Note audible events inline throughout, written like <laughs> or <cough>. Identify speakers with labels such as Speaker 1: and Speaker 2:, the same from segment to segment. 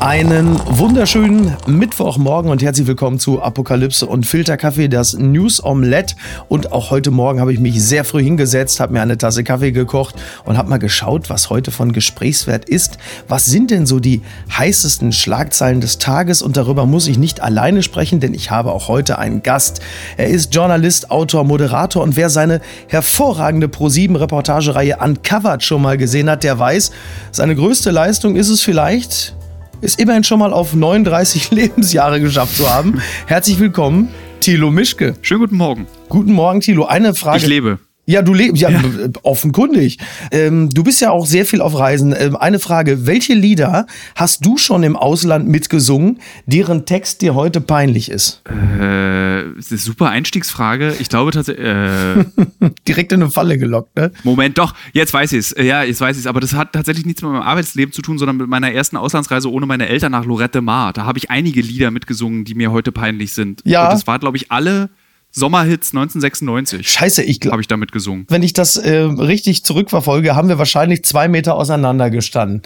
Speaker 1: Einen wunderschönen Mittwochmorgen und herzlich willkommen zu Apokalypse und Filterkaffee, das News Omelette. Und auch heute Morgen habe ich mich sehr früh hingesetzt, habe mir eine Tasse Kaffee gekocht und habe mal geschaut, was heute von Gesprächswert ist. Was sind denn so die heißesten Schlagzeilen des Tages? Und darüber muss ich nicht alleine sprechen, denn ich habe auch heute einen Gast. Er ist Journalist, Autor, Moderator und wer seine hervorragende Pro7-Reportagereihe Uncovered schon mal gesehen hat, der weiß, seine größte Leistung ist es vielleicht, es immerhin schon mal auf 39 <laughs> Lebensjahre geschafft zu haben. Herzlich willkommen, Thilo Mischke.
Speaker 2: Schönen guten Morgen.
Speaker 1: Guten Morgen, Thilo. Eine Frage.
Speaker 2: Ich lebe.
Speaker 1: Ja, du lebst, ja, ja. offenkundig. Ähm, du bist ja auch sehr viel auf Reisen. Ähm, eine Frage, welche Lieder hast du schon im Ausland mitgesungen, deren Text dir heute peinlich ist?
Speaker 2: Äh, das ist eine super Einstiegsfrage. Ich glaube tatsächlich. Äh, <laughs>
Speaker 1: Direkt in eine Falle gelockt, ne?
Speaker 2: Moment, doch, jetzt weiß ich es. Ja, jetzt weiß ich es. Aber das hat tatsächlich nichts mit meinem Arbeitsleben zu tun, sondern mit meiner ersten Auslandsreise ohne meine Eltern nach Lorette Mar. Da habe ich einige Lieder mitgesungen, die mir heute peinlich sind.
Speaker 1: Ja.
Speaker 2: Und das war, glaube ich, alle Sommerhits 1996.
Speaker 1: Scheiße, ich glaube.
Speaker 2: Habe ich damit gesungen.
Speaker 1: Wenn ich das äh, richtig zurückverfolge, haben wir wahrscheinlich zwei Meter auseinander gestanden.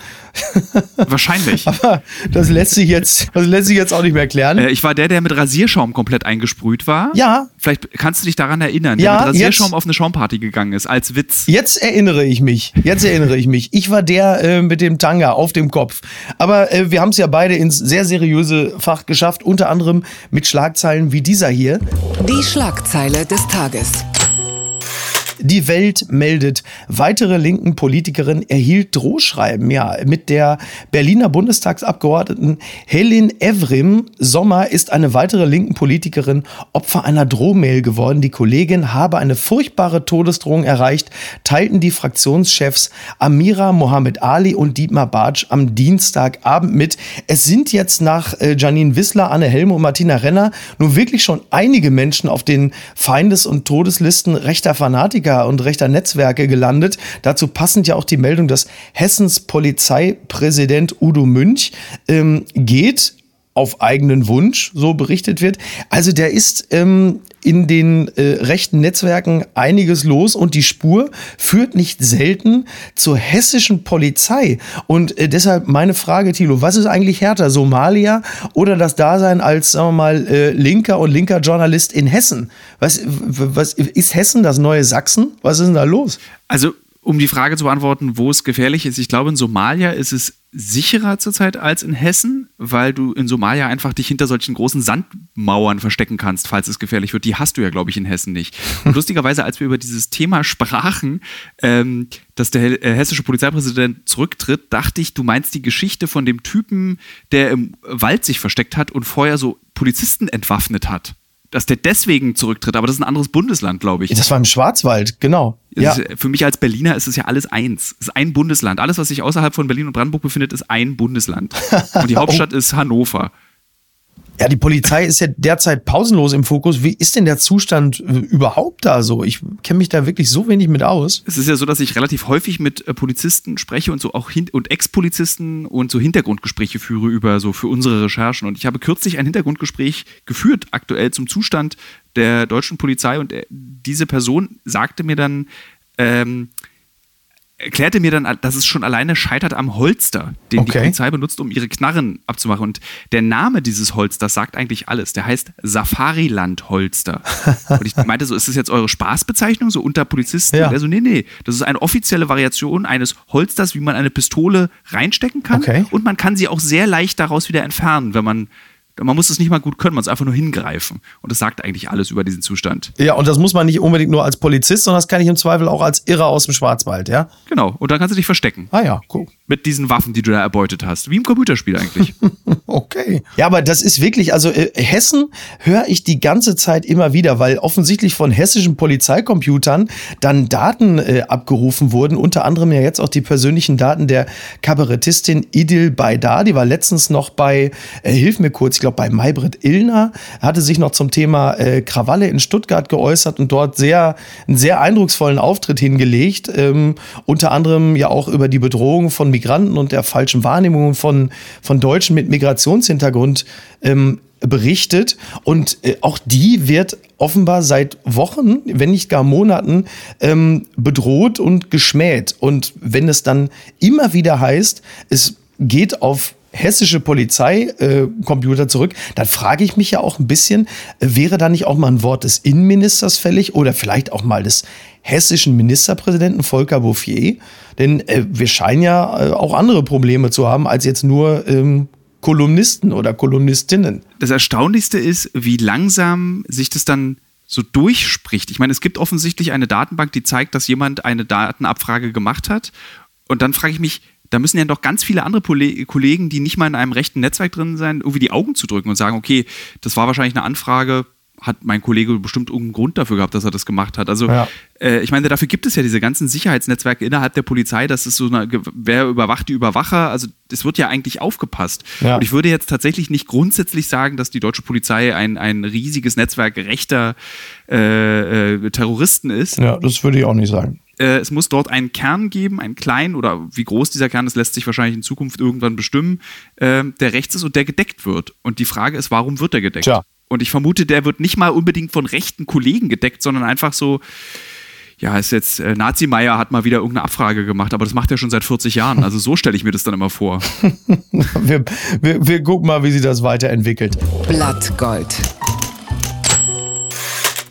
Speaker 1: <laughs>
Speaker 2: Wahrscheinlich.
Speaker 1: Aber das lässt sich jetzt, das lässt sich jetzt auch nicht mehr klären.
Speaker 2: Äh, ich war der, der mit Rasierschaum komplett eingesprüht war.
Speaker 1: Ja.
Speaker 2: Vielleicht kannst du dich daran erinnern,
Speaker 1: ja,
Speaker 2: der mit Rasierschaum
Speaker 1: jetzt,
Speaker 2: auf eine Schaumparty gegangen ist, als Witz.
Speaker 1: Jetzt erinnere ich mich. Jetzt erinnere ich mich. Ich war der äh, mit dem Tanga auf dem Kopf. Aber äh, wir haben es ja beide ins sehr seriöse Fach geschafft, unter anderem mit Schlagzeilen wie dieser hier.
Speaker 3: Die Schlagzeile des Tages.
Speaker 1: Die Welt meldet, weitere linken Politikerin erhielt Drohschreiben. Ja, mit der Berliner Bundestagsabgeordneten Helen Evrim Sommer ist eine weitere linken Politikerin Opfer einer Drohmail geworden. Die Kollegin habe eine furchtbare Todesdrohung erreicht, teilten die Fraktionschefs Amira Mohammed Ali und Dietmar Bartsch am Dienstagabend mit. Es sind jetzt nach äh, Janine Wissler, Anne Helme und Martina Renner nun wirklich schon einige Menschen auf den Feindes- und Todeslisten rechter Fanatiker und rechter Netzwerke gelandet. Dazu passend ja auch die Meldung, dass Hessens Polizeipräsident Udo Münch ähm, geht auf eigenen Wunsch, so berichtet wird. Also der ist ähm, in den äh, rechten Netzwerken einiges los und die Spur führt nicht selten zur hessischen Polizei. Und äh, deshalb meine Frage, Thilo, was ist eigentlich härter, Somalia oder das Dasein als, sagen wir mal, äh, linker und linker Journalist in Hessen? Was, was ist Hessen das neue Sachsen? Was ist denn da los?
Speaker 2: Also um die Frage zu beantworten, wo es gefährlich ist, ich glaube, in Somalia ist es sicherer zurzeit als in Hessen, weil du in Somalia einfach dich hinter solchen großen Sandmauern verstecken kannst, falls es gefährlich wird. Die hast du ja, glaube ich, in Hessen nicht. Und <laughs> lustigerweise, als wir über dieses Thema sprachen, ähm, dass der äh, hessische Polizeipräsident zurücktritt, dachte ich, du meinst die Geschichte von dem Typen, der im Wald sich versteckt hat und vorher so Polizisten entwaffnet hat dass der deswegen zurücktritt, aber das ist ein anderes Bundesland, glaube ich.
Speaker 1: Das war im Schwarzwald, genau.
Speaker 2: Ja. Ist, für mich als Berliner ist es ja alles eins. Es ist ein Bundesland. Alles, was sich außerhalb von Berlin und Brandenburg befindet, ist ein Bundesland. <laughs> Und die Hauptstadt oh. ist Hannover.
Speaker 1: Ja, die Polizei ist ja derzeit pausenlos im Fokus. Wie ist denn der Zustand äh, überhaupt da so? Ich kenne mich da wirklich so wenig mit aus.
Speaker 2: Es ist ja so, dass ich relativ häufig mit äh, Polizisten spreche und so auch hin und Ex-Polizisten und so Hintergrundgespräche führe über so für unsere Recherchen. Und ich habe kürzlich ein Hintergrundgespräch geführt, aktuell zum Zustand der deutschen Polizei. Und äh, diese Person sagte mir dann, ähm, erklärte mir dann, dass es schon alleine scheitert am Holster, den okay. die Polizei benutzt, um ihre Knarren abzumachen. Und der Name dieses Holsters sagt eigentlich alles. Der heißt Safariland-Holster. <laughs> Und ich meinte so, ist das jetzt eure Spaßbezeichnung, so unter Polizisten?
Speaker 1: Ja.
Speaker 2: Also, nee, nee. Das ist eine offizielle Variation eines Holsters, wie man eine Pistole reinstecken kann.
Speaker 1: Okay.
Speaker 2: Und man kann sie auch sehr leicht daraus wieder entfernen, wenn man man muss es nicht mal gut können, man muss einfach nur hingreifen. Und das sagt eigentlich alles über diesen Zustand.
Speaker 1: Ja, und das muss man nicht unbedingt nur als Polizist, sondern das kann ich im Zweifel auch als Irrer aus dem Schwarzwald, ja?
Speaker 2: Genau. Und dann kannst du dich verstecken.
Speaker 1: Ah ja, cool.
Speaker 2: Mit diesen Waffen, die du da erbeutet hast. Wie im Computerspiel eigentlich. <laughs>
Speaker 1: okay. Ja, aber das ist wirklich, also äh, Hessen höre ich die ganze Zeit immer wieder, weil offensichtlich von hessischen Polizeicomputern dann Daten äh, abgerufen wurden, unter anderem ja jetzt auch die persönlichen Daten der Kabarettistin Idil Baydar, die war letztens noch bei, äh, hilf mir kurz, glaube bei Maybrit Illner, hatte sich noch zum Thema äh, Krawalle in Stuttgart geäußert und dort sehr, einen sehr eindrucksvollen Auftritt hingelegt. Ähm, unter anderem ja auch über die Bedrohung von Migranten und der falschen Wahrnehmung von, von Deutschen mit Migrationshintergrund ähm, berichtet. Und äh, auch die wird offenbar seit Wochen, wenn nicht gar Monaten, ähm, bedroht und geschmäht. Und wenn es dann immer wieder heißt, es geht auf hessische Polizeicomputer äh, zurück, dann frage ich mich ja auch ein bisschen, äh, wäre da nicht auch mal ein Wort des Innenministers fällig oder vielleicht auch mal des hessischen Ministerpräsidenten Volker Bouffier? Denn äh, wir scheinen ja äh, auch andere Probleme zu haben als jetzt nur ähm, Kolumnisten oder Kolumnistinnen.
Speaker 2: Das Erstaunlichste ist, wie langsam sich das dann so durchspricht. Ich meine, es gibt offensichtlich eine Datenbank, die zeigt, dass jemand eine Datenabfrage gemacht hat. Und dann frage ich mich, da müssen ja doch ganz viele andere Kollegen, die nicht mal in einem rechten Netzwerk drin sind, irgendwie die Augen zu drücken und sagen, okay, das war wahrscheinlich eine Anfrage, hat mein Kollege bestimmt irgendeinen Grund dafür gehabt, dass er das gemacht hat. Also ja. äh, ich meine, dafür gibt es ja diese ganzen Sicherheitsnetzwerke innerhalb der Polizei, das ist so eine, wer überwacht die Überwacher, also es wird ja eigentlich aufgepasst. Ja. Und ich würde jetzt tatsächlich nicht grundsätzlich sagen, dass die deutsche Polizei ein, ein riesiges Netzwerk rechter äh, äh, Terroristen ist.
Speaker 1: Ja, das würde ich auch nicht sagen.
Speaker 2: Äh, es muss dort einen Kern geben, einen kleinen oder wie groß dieser Kern ist, lässt sich wahrscheinlich in Zukunft irgendwann bestimmen, äh, der rechts ist und der gedeckt wird. Und die Frage ist, warum wird er gedeckt? Tja. Und ich vermute, der wird nicht mal unbedingt von rechten Kollegen gedeckt, sondern einfach so, ja, ist jetzt, äh, Nazi-Meier hat mal wieder irgendeine Abfrage gemacht, aber das macht er schon seit 40 Jahren. Also so stelle ich mir das dann immer vor. <laughs>
Speaker 1: wir, wir, wir gucken mal, wie sich das weiterentwickelt.
Speaker 3: Blattgold.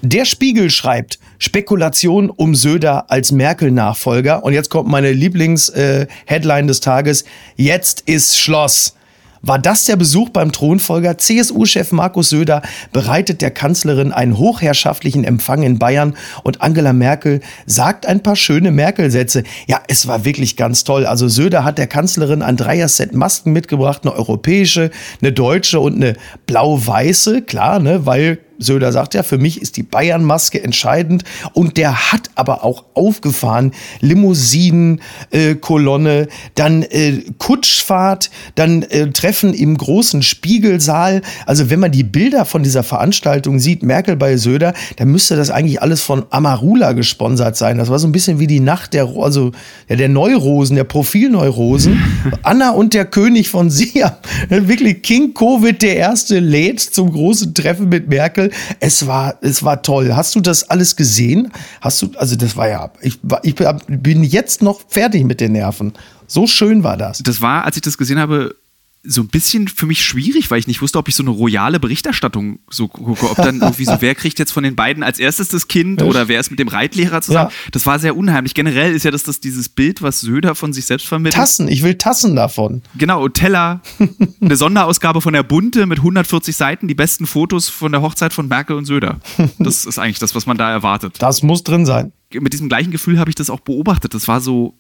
Speaker 1: Der Spiegel schreibt, Spekulation um Söder als Merkel-Nachfolger. Und jetzt kommt meine Lieblings-Headline äh, des Tages. Jetzt ist Schloss. War das der Besuch beim Thronfolger? CSU-Chef Markus Söder bereitet der Kanzlerin einen hochherrschaftlichen Empfang in Bayern und Angela Merkel sagt ein paar schöne Merkel-Sätze. Ja, es war wirklich ganz toll. Also Söder hat der Kanzlerin ein Dreier-Set Masken mitgebracht, eine europäische, eine deutsche und eine blau-weiße, klar, ne, weil Söder sagt ja, für mich ist die Bayern-Maske entscheidend. Und der hat aber auch aufgefahren, Limousinen, äh, dann äh, Kutschfahrt, dann äh, Treffen im großen Spiegelsaal. Also wenn man die Bilder von dieser Veranstaltung sieht, Merkel bei Söder, dann müsste das eigentlich alles von Amarula gesponsert sein. Das war so ein bisschen wie die Nacht der, also ja, der Neurosen, der Profilneurosen. <laughs> Anna und der König von Siam. <laughs> Wirklich King Covid der erste lädt zum großen Treffen mit Merkel. Es war, es war toll. Hast du das alles gesehen? Hast du, also das war ja, ich, ich bin jetzt noch fertig mit den Nerven. So schön war das.
Speaker 2: Das war, als ich das gesehen habe, so ein bisschen für mich schwierig, weil ich nicht wusste, ob ich so eine royale Berichterstattung so gucke, ob dann <laughs> irgendwie so, wer kriegt jetzt von den beiden als erstes das Kind oder wer ist mit dem Reitlehrer zusammen. Ja. Das war sehr unheimlich. Generell ist ja das, das dieses Bild, was Söder von sich selbst vermittelt.
Speaker 1: Tassen, ich will Tassen davon.
Speaker 2: Genau, Teller, <laughs> eine Sonderausgabe von der Bunte mit 140 Seiten, die besten Fotos von der Hochzeit von Merkel und Söder. Das <laughs> ist eigentlich das, was man da erwartet.
Speaker 1: Das muss drin sein.
Speaker 2: Mit diesem gleichen Gefühl habe ich das auch beobachtet. Das war so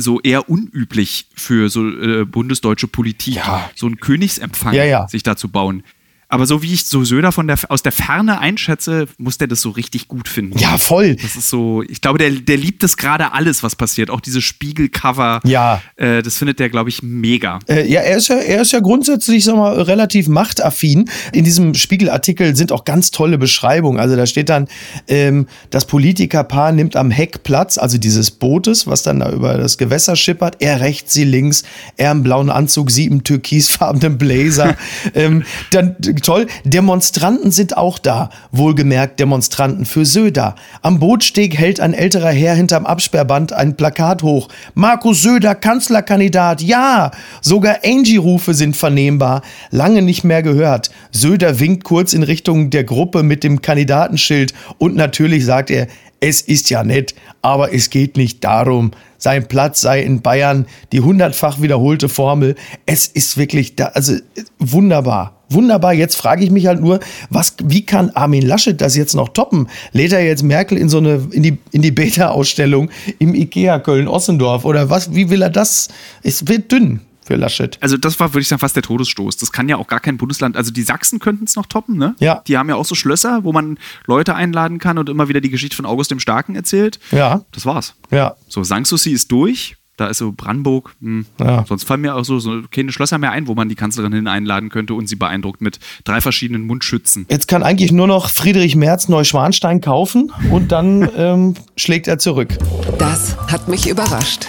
Speaker 2: so eher unüblich für so äh, bundesdeutsche Politik, ja. so einen Königsempfang ja, ja. sich da zu bauen. Aber so wie ich so Söder von der, aus der Ferne einschätze, muss der das so richtig gut finden.
Speaker 1: Ja, voll.
Speaker 2: Das ist so, ich glaube, der, der liebt es gerade alles, was passiert. Auch diese Spiegelcover.
Speaker 1: Ja.
Speaker 2: Äh, das findet der, glaube ich, mega.
Speaker 1: Äh, ja, er ist ja, er ist ja grundsätzlich, sag mal, relativ machtaffin. In diesem Spiegelartikel sind auch ganz tolle Beschreibungen. Also da steht dann, ähm, das Politikerpaar nimmt am Heck Platz, also dieses Bootes, was dann da über das Gewässer schippert. Er rechts, sie links. Er im blauen Anzug, sie im türkisfarbenen Blazer. <laughs> ähm, dann toll. Demonstranten sind auch da. Wohlgemerkt Demonstranten für Söder. Am Bootsteg hält ein älterer Herr hinterm Absperrband ein Plakat hoch. Markus Söder, Kanzlerkandidat, ja! Sogar Angie-Rufe sind vernehmbar. Lange nicht mehr gehört. Söder winkt kurz in Richtung der Gruppe mit dem Kandidatenschild und natürlich sagt er, es ist ja nett, aber es geht nicht darum. Sein Platz sei in Bayern, die hundertfach wiederholte Formel. Es ist wirklich da, also wunderbar. Wunderbar. Jetzt frage ich mich halt nur, was, wie kann Armin Laschet das jetzt noch toppen? Lädt er jetzt Merkel in so eine, in die, in die Beta-Ausstellung im Ikea Köln-Ossendorf oder was? Wie will er das? Es wird dünn für Laschet.
Speaker 2: Also das war, würde ich sagen, fast der Todesstoß. Das kann ja auch gar kein Bundesland, also die Sachsen könnten es noch toppen, ne?
Speaker 1: Ja.
Speaker 2: Die haben ja auch so Schlösser, wo man Leute einladen kann und immer wieder die Geschichte von August dem Starken erzählt.
Speaker 1: Ja.
Speaker 2: Das war's.
Speaker 1: Ja.
Speaker 2: So, Sanssouci ist durch. Da ist so Brandenburg. Hm. Ja. Sonst fallen mir auch so, so keine Schlösser mehr ein, wo man die Kanzlerin hin einladen könnte und sie beeindruckt mit drei verschiedenen Mundschützen.
Speaker 1: Jetzt kann eigentlich nur noch Friedrich Merz Neuschwanstein kaufen und dann <laughs> ähm, schlägt er zurück.
Speaker 3: Das hat mich überrascht.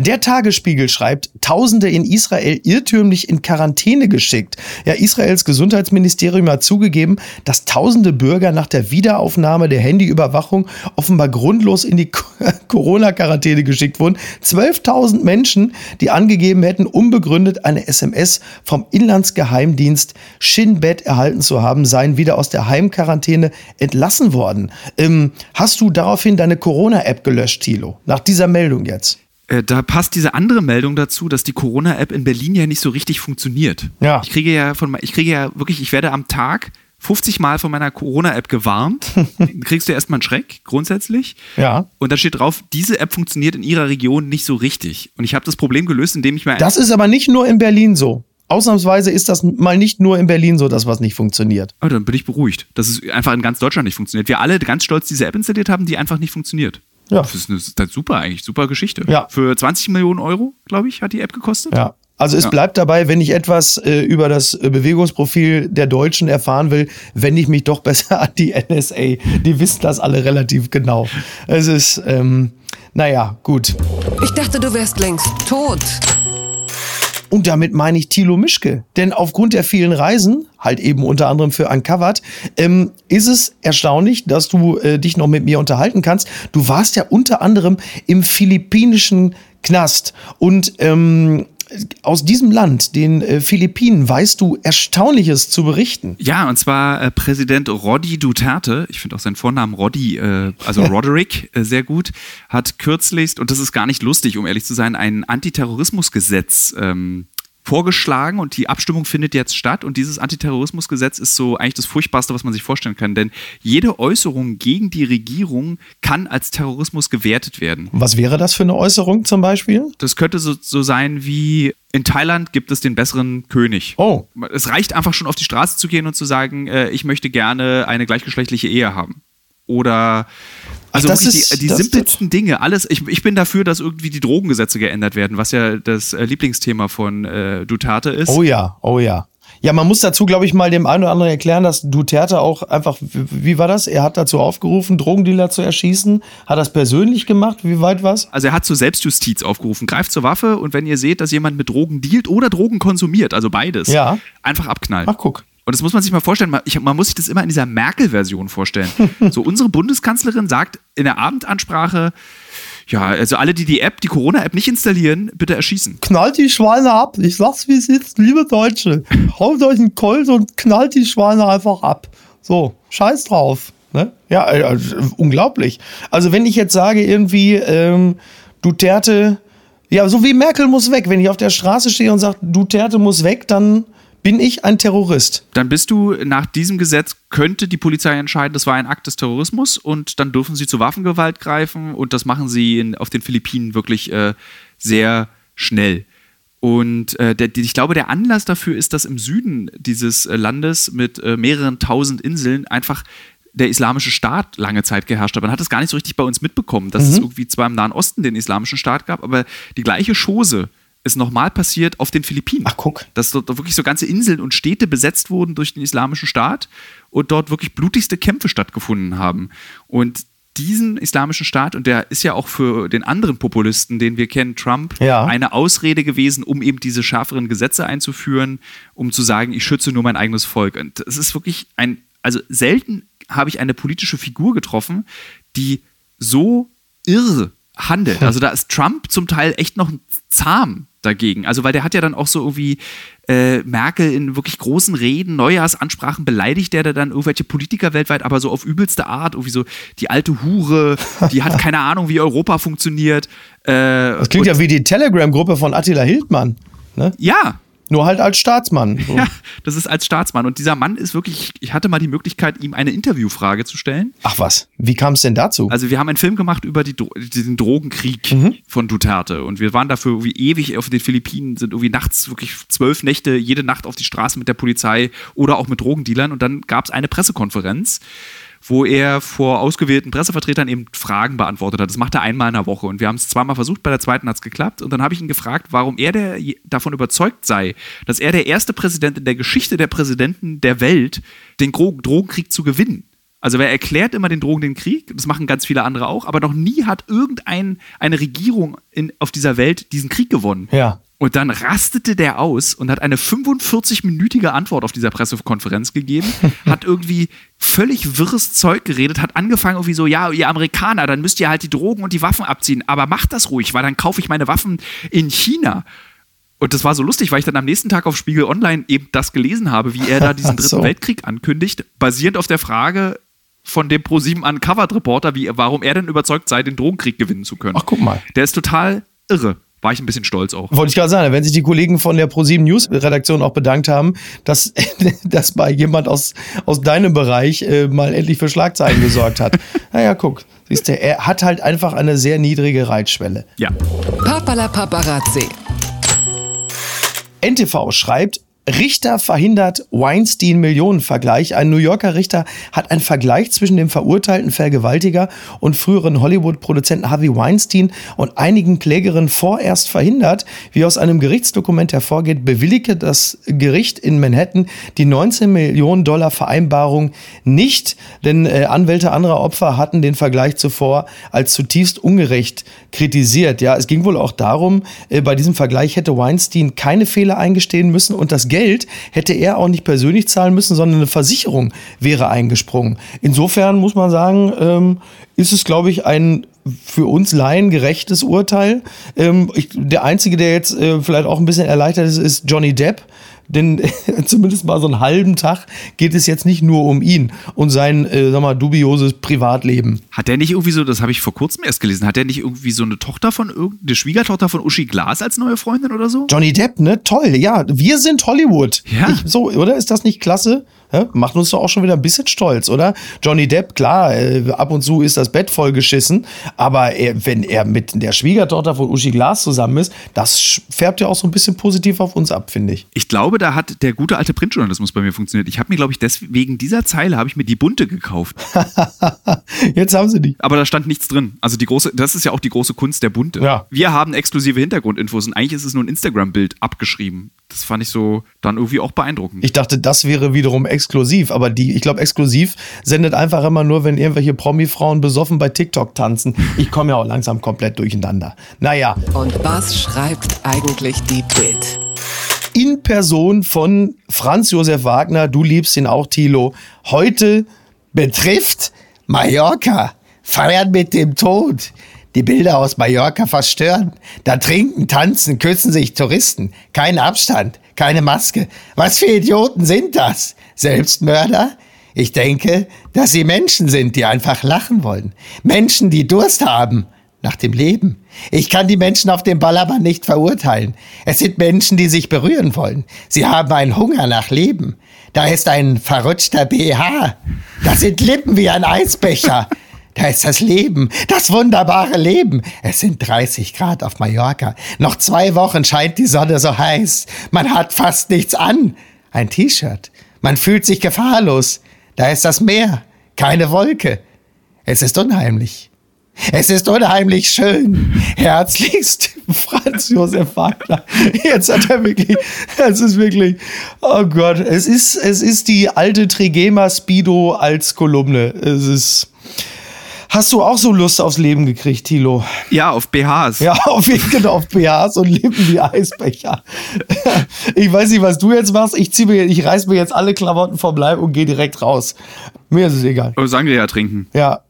Speaker 1: Der Tagesspiegel schreibt, Tausende in Israel irrtümlich in Quarantäne geschickt. Ja, Israels Gesundheitsministerium hat zugegeben, dass tausende Bürger nach der Wiederaufnahme der Handyüberwachung offenbar grundlos in die <laughs> Corona-Quarantäne geschickt wurden. 12.000 Menschen, die angegeben hätten, unbegründet eine SMS vom Inlandsgeheimdienst Shin Bet erhalten zu haben, seien wieder aus der Heimquarantäne entlassen worden. Ähm, hast du daraufhin deine Corona-App gelöscht, Thilo? Nach dieser Meldung jetzt?
Speaker 2: Äh, da passt diese andere Meldung dazu, dass die Corona-App in Berlin ja nicht so richtig funktioniert.
Speaker 1: Ja.
Speaker 2: Ich kriege ja von, ich kriege ja wirklich, ich werde am Tag 50 Mal von meiner Corona-App gewarnt. Dann <laughs> kriegst du erstmal einen Schreck, grundsätzlich.
Speaker 1: Ja.
Speaker 2: Und da steht drauf, diese App funktioniert in ihrer Region nicht so richtig. Und ich habe das Problem gelöst, indem ich mir.
Speaker 1: Das ist aber nicht nur in Berlin so. Ausnahmsweise ist das mal nicht nur in Berlin so, dass was nicht funktioniert.
Speaker 2: Oh, dann bin ich beruhigt, dass es einfach in ganz Deutschland nicht funktioniert. Wir alle ganz stolz diese App installiert haben, die einfach nicht funktioniert.
Speaker 1: Ja.
Speaker 2: Das ist, eine, das ist super eigentlich, super Geschichte.
Speaker 1: Ja.
Speaker 2: Für 20 Millionen Euro, glaube ich, hat die App gekostet.
Speaker 1: Ja. Also es
Speaker 2: Ja.
Speaker 1: bleibt dabei, wenn ich etwas äh, über das äh, Bewegungsprofil der Deutschen erfahren will, wende ich mich doch <laughs> besser an die NSA. Die wissen das alle relativ genau. Es ist, ähm, naja, gut.
Speaker 3: Ich dachte, du wärst längst tot.
Speaker 1: Und damit meine ich Thilo Mischke. Denn aufgrund der vielen Reisen, halt eben unter anderem für Uncovered, ähm, ist es erstaunlich, dass du äh, dich noch mit mir unterhalten kannst. Du warst ja unter anderem im philippinischen Knast. Und ähm, aus diesem Land, den äh, Philippinen, weißt du Erstaunliches zu berichten.
Speaker 2: Ja, und zwar äh, Präsident Roddy Duterte, ich finde auch seinen Vornamen Roddy, äh, also <laughs> Roderick, äh, sehr gut, hat kürzlichst, und das ist gar nicht lustig, um ehrlich zu sein, ein Antiterrorismusgesetz ähm, vorgeschlagen und die Abstimmung findet jetzt statt und dieses Antiterrorismusgesetz ist so eigentlich das Furchtbarste, was man sich vorstellen kann, denn jede Äußerung gegen die Regierung kann als Terrorismus gewertet werden.
Speaker 1: Was wäre das für eine Äußerung zum Beispiel?
Speaker 2: Das könnte so, so sein wie in Thailand gibt es den besseren König.
Speaker 1: Oh.
Speaker 2: Es reicht einfach schon auf die Straße zu gehen und zu sagen, äh, ich möchte gerne eine gleichgeschlechtliche Ehe haben. Oder also
Speaker 1: Ach, das
Speaker 2: wirklich
Speaker 1: ist-
Speaker 2: die, die simpelsten Dinge, alles. Ich, ich bin dafür, dass irgendwie die Drogengesetze geändert werden, was ja das äh, Lieblingsthema von äh, Duterte ist.
Speaker 1: Oh ja, oh ja. Ja, man muss dazu, glaube ich, mal dem einen oder anderen erklären, dass Duterte auch einfach, wie war das? Er hat dazu aufgerufen, Drogendealer zu erschießen. Hat das persönlich gemacht? Wie weit war's?
Speaker 2: Also er hat zur Selbstjustiz aufgerufen. Greift zur Waffe und wenn ihr seht, dass jemand mit Drogen dealt oder Drogen konsumiert, also beides,
Speaker 1: Ja.
Speaker 2: einfach abknallen.
Speaker 1: Ach, guck.
Speaker 2: Und das muss man sich mal vorstellen. Man, ich, man muss sich das immer in dieser Merkel-Version vorstellen. <laughs> so, unsere Bundeskanzlerin sagt in der Abendansprache, ja, also alle, die die App, die Corona-App nicht installieren, bitte erschießen.
Speaker 1: Knallt die Schweine ab. Ich sag's, wie es ist, liebe Deutsche. Haut euch einen Colt und knallt die Schweine einfach ab. So, scheiß drauf. Ne? Ja, äh, unglaublich. Also, wenn ich jetzt sage, irgendwie, ähm, Duterte, ja, so wie Merkel muss weg. Wenn ich auf der Straße stehe und sage, Duterte muss weg, dann bin ich ein Terrorist.
Speaker 2: Dann bist du nach diesem Gesetz, könnte die Polizei entscheiden, das war ein Akt des Terrorismus und dann dürfen sie zur Waffengewalt greifen und das machen sie in, auf den Philippinen wirklich äh, sehr schnell. Und äh, der, ich glaube, der Anlass dafür ist, dass im Süden dieses äh, Landes mit äh, mehreren tausend Inseln einfach der islamische Staat lange Zeit geherrscht hat. Man hat es gar nicht so richtig bei uns mitbekommen, dass es irgendwie zwar im Nahen Osten den islamischen Staat gab, aber die gleiche Chose ist nochmal passiert auf den Philippinen
Speaker 1: Ach, guck.
Speaker 2: dass dort wirklich so ganze Inseln und Städte besetzt wurden durch den islamischen Staat und dort wirklich blutigste Kämpfe stattgefunden haben. Und diesen islamischen Staat, und der ist ja auch für den anderen Populisten, den wir kennen, Trump,
Speaker 1: Ja.
Speaker 2: eine Ausrede gewesen, um eben diese schärferen Gesetze einzuführen, um zu sagen, ich schütze nur mein eigenes Volk. Und es ist wirklich ein, also selten habe ich eine politische Figur getroffen, die so irre handelt. Also da ist Trump zum Teil echt noch zahm dagegen. Also weil der hat ja dann auch so irgendwie äh, Merkel in wirklich großen Reden, Neujahrsansprachen beleidigt der da dann irgendwelche Politiker weltweit, aber so auf übelste Art, irgendwie so die alte Hure, die hat <laughs> keine Ahnung, wie Europa funktioniert. Äh,
Speaker 1: Das klingt ja wie die Telegram-Gruppe von Attila Hildmann. Ne?
Speaker 2: ja,
Speaker 1: Nur halt als Staatsmann. <laughs> So.
Speaker 2: ja, das ist als Staatsmann. Und dieser Mann ist wirklich, ich hatte mal die Möglichkeit, ihm eine Interviewfrage zu stellen.
Speaker 1: Ach was, wie kam es denn dazu?
Speaker 2: Also wir haben einen Film gemacht über die, den Drogenkrieg von Duterte und wir waren dafür irgendwie ewig auf den Philippinen, sind irgendwie nachts wirklich zwölf Nächte jede Nacht auf die Straße mit der Polizei oder auch mit Drogendealern und dann gab es eine Pressekonferenz, wo er vor ausgewählten Pressevertretern eben Fragen beantwortet hat. Das macht er einmal in der Woche und wir haben es zweimal versucht, bei der zweiten hat es geklappt und dann habe ich ihn gefragt, warum er der, davon überzeugt sei, dass er der erste Präsident in der Geschichte der Präsidenten der Welt den Drogenkrieg zu gewinnen Also wer erklärt immer den Drogen den Krieg, das machen ganz viele andere auch, aber noch nie hat irgendeine Regierung in, auf dieser Welt diesen Krieg gewonnen.
Speaker 1: Ja.
Speaker 2: Und dann rastete der aus und hat eine 45-minütige Antwort auf dieser Pressekonferenz gegeben, <laughs> hat irgendwie völlig wirres Zeug geredet, hat angefangen irgendwie so, ja, ihr Amerikaner, dann müsst ihr halt die Drogen und die Waffen abziehen, aber macht das ruhig, weil dann kaufe ich meine Waffen in China. Und das war so lustig, weil ich dann am nächsten Tag auf Spiegel Online eben das gelesen habe, wie er da diesen <laughs> dritten
Speaker 1: so.
Speaker 2: Weltkrieg ankündigt, basierend auf der Frage von dem Pro7 Uncovered Reporter, wie, warum er denn überzeugt sei, den Drogenkrieg gewinnen zu können.
Speaker 1: Ach, guck mal.
Speaker 2: Der ist total irre. War ich ein bisschen stolz auch.
Speaker 1: Wollte ich gerade sagen, wenn sich die Kollegen von der ProSieben News Redaktion auch bedankt haben, dass, <laughs> dass bei jemand aus, aus deinem Bereich äh, mal endlich für Schlagzeilen gesorgt hat. <laughs> naja, guck, siehst du, er hat halt einfach eine sehr niedrige Reitschwelle.
Speaker 2: Ja.
Speaker 3: Papala Paparazzi.
Speaker 1: NTV schreibt, Richter verhindert Weinstein-Millionenvergleich. Ein New Yorker Richter hat einen Vergleich zwischen dem verurteilten Vergewaltiger und früheren Hollywood-Produzenten Harvey Weinstein und einigen Klägerinnen vorerst verhindert. Wie aus einem Gerichtsdokument hervorgeht, bewilligte das Gericht in Manhattan die 19 Millionen Dollar Vereinbarung nicht, denn äh, Anwälte anderer Opfer hatten den Vergleich zuvor als zutiefst ungerecht kritisiert. Ja, es ging wohl auch darum, äh, bei diesem Vergleich hätte Weinstein keine Fehler eingestehen müssen und das Geld hätte er auch nicht persönlich zahlen müssen, sondern eine Versicherung wäre eingesprungen. Insofern muss man sagen, ähm, ist es, glaube ich, ein für uns Laien gerechtes Urteil. Ähm, ich, der Einzige, der jetzt äh, vielleicht auch ein bisschen erleichtert ist, ist Johnny Depp. Denn <laughs> zumindest mal so einen halben Tag geht es jetzt nicht nur um ihn und sein, äh, sag mal, dubioses Privatleben.
Speaker 2: Hat der nicht irgendwie so, das habe ich vor kurzem erst gelesen, hat der nicht irgendwie so eine Tochter von irgendeine Schwiegertochter von Uschi Glas als neue Freundin oder so?
Speaker 1: Johnny Depp, ne? Toll. Ja, wir sind Hollywood.
Speaker 2: Ja.
Speaker 1: Ich, so, oder? Ist das nicht klasse? Ja, macht uns doch auch schon wieder ein bisschen stolz, oder? Johnny Depp, klar, äh, ab und zu ist das Bett vollgeschissen, aber er, wenn er mit der Schwiegertochter von Uschi Glas zusammen ist, das färbt ja auch so ein bisschen positiv auf uns ab, finde ich.
Speaker 2: Ich glaube, da hat der gute alte Printjournalismus bei mir funktioniert. Ich habe mir, glaube ich, deswegen dieser Zeile habe ich mir die bunte gekauft. <laughs>
Speaker 1: Jetzt haben sie die.
Speaker 2: Aber da stand nichts drin. Also die große, das ist ja auch die große Kunst der Bunte.
Speaker 1: Ja.
Speaker 2: Wir haben exklusive Hintergrundinfos und eigentlich ist es nur ein Instagram-Bild abgeschrieben. Das fand ich so dann irgendwie auch beeindruckend.
Speaker 1: Ich dachte, das wäre wiederum exklusiv, aber die, ich glaube, exklusiv sendet einfach immer nur, wenn irgendwelche Promi-Frauen besoffen bei TikTok tanzen. Ich komme ja auch langsam komplett durcheinander. Naja,
Speaker 3: Und was schreibt eigentlich die Bild?
Speaker 1: in Person von Franz Josef Wagner, du liebst ihn auch, Thilo, heute betrifft Mallorca. Feiern mit dem Tod. Die Bilder aus Mallorca verstören. Da trinken, tanzen, küssen sich Touristen. Kein Abstand, keine Maske. Was für Idioten sind das? Selbstmörder? Ich denke, dass sie Menschen sind, die einfach lachen wollen. Menschen, die Durst haben nach dem Leben. Ich kann die Menschen auf dem Ballermann nicht verurteilen. Es sind Menschen, die sich berühren wollen. Sie haben einen Hunger nach Leben. Da ist ein verrutschter BH. Da sind Lippen wie ein Eisbecher. Da ist das Leben, das wunderbare Leben. Es sind 30 Grad auf Mallorca. Noch zwei Wochen scheint die Sonne so heiß. Man hat fast nichts an. Ein T-Shirt. Man fühlt sich gefahrlos. Da ist das Meer. Keine Wolke. Es ist unheimlich. Es ist unheimlich schön. Herzlichst, <laughs> Franz Josef Wagner. Jetzt hat er wirklich, es ist wirklich, oh Gott, es ist, es ist die alte Trigema Speedo als Kolumne. Es ist, Hast du auch so Lust aufs Leben gekriegt, Thilo?
Speaker 2: Ja, auf BHs.
Speaker 1: Ja, <laughs> auf jeden Fall auf BHs und Lippen wie Eisbecher. Ich weiß nicht, was du jetzt machst. Ich zieh mir, ich reiß mir jetzt alle Klamotten vom Leib und gehe direkt raus. Mir ist es egal.
Speaker 2: Oh, Sangria trinken.
Speaker 1: Ja.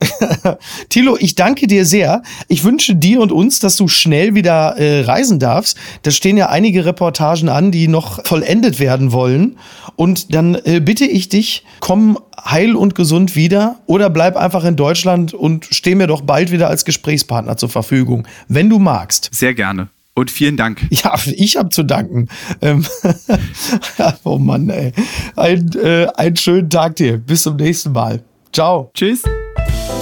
Speaker 1: <laughs> Thilo, ich danke dir sehr. Ich wünsche dir und uns, dass du schnell wieder äh, reisen darfst. Da stehen ja einige Reportagen an, die noch vollendet werden wollen. Und dann äh, bitte ich dich, komm heil und gesund wieder oder bleib einfach in Deutschland und steh mir doch bald wieder als Gesprächspartner zur Verfügung, wenn du magst.
Speaker 2: Sehr gerne. Und vielen Dank. <laughs>
Speaker 1: Ja, ich habe zu danken. Ähm, <laughs> oh Mann, ey. Ein, äh, einen schönen Tag dir. Bis zum nächsten Mal. Ciao.
Speaker 2: Tschüss.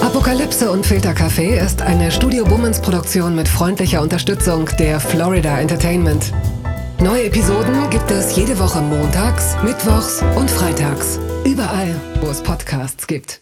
Speaker 3: Apokalypse und Filtercafé ist eine Studio Bummens Produktion mit freundlicher Unterstützung der Florida Entertainment. Neue Episoden gibt es jede Woche montags, mittwochs und freitags. Überall, wo es Podcasts gibt.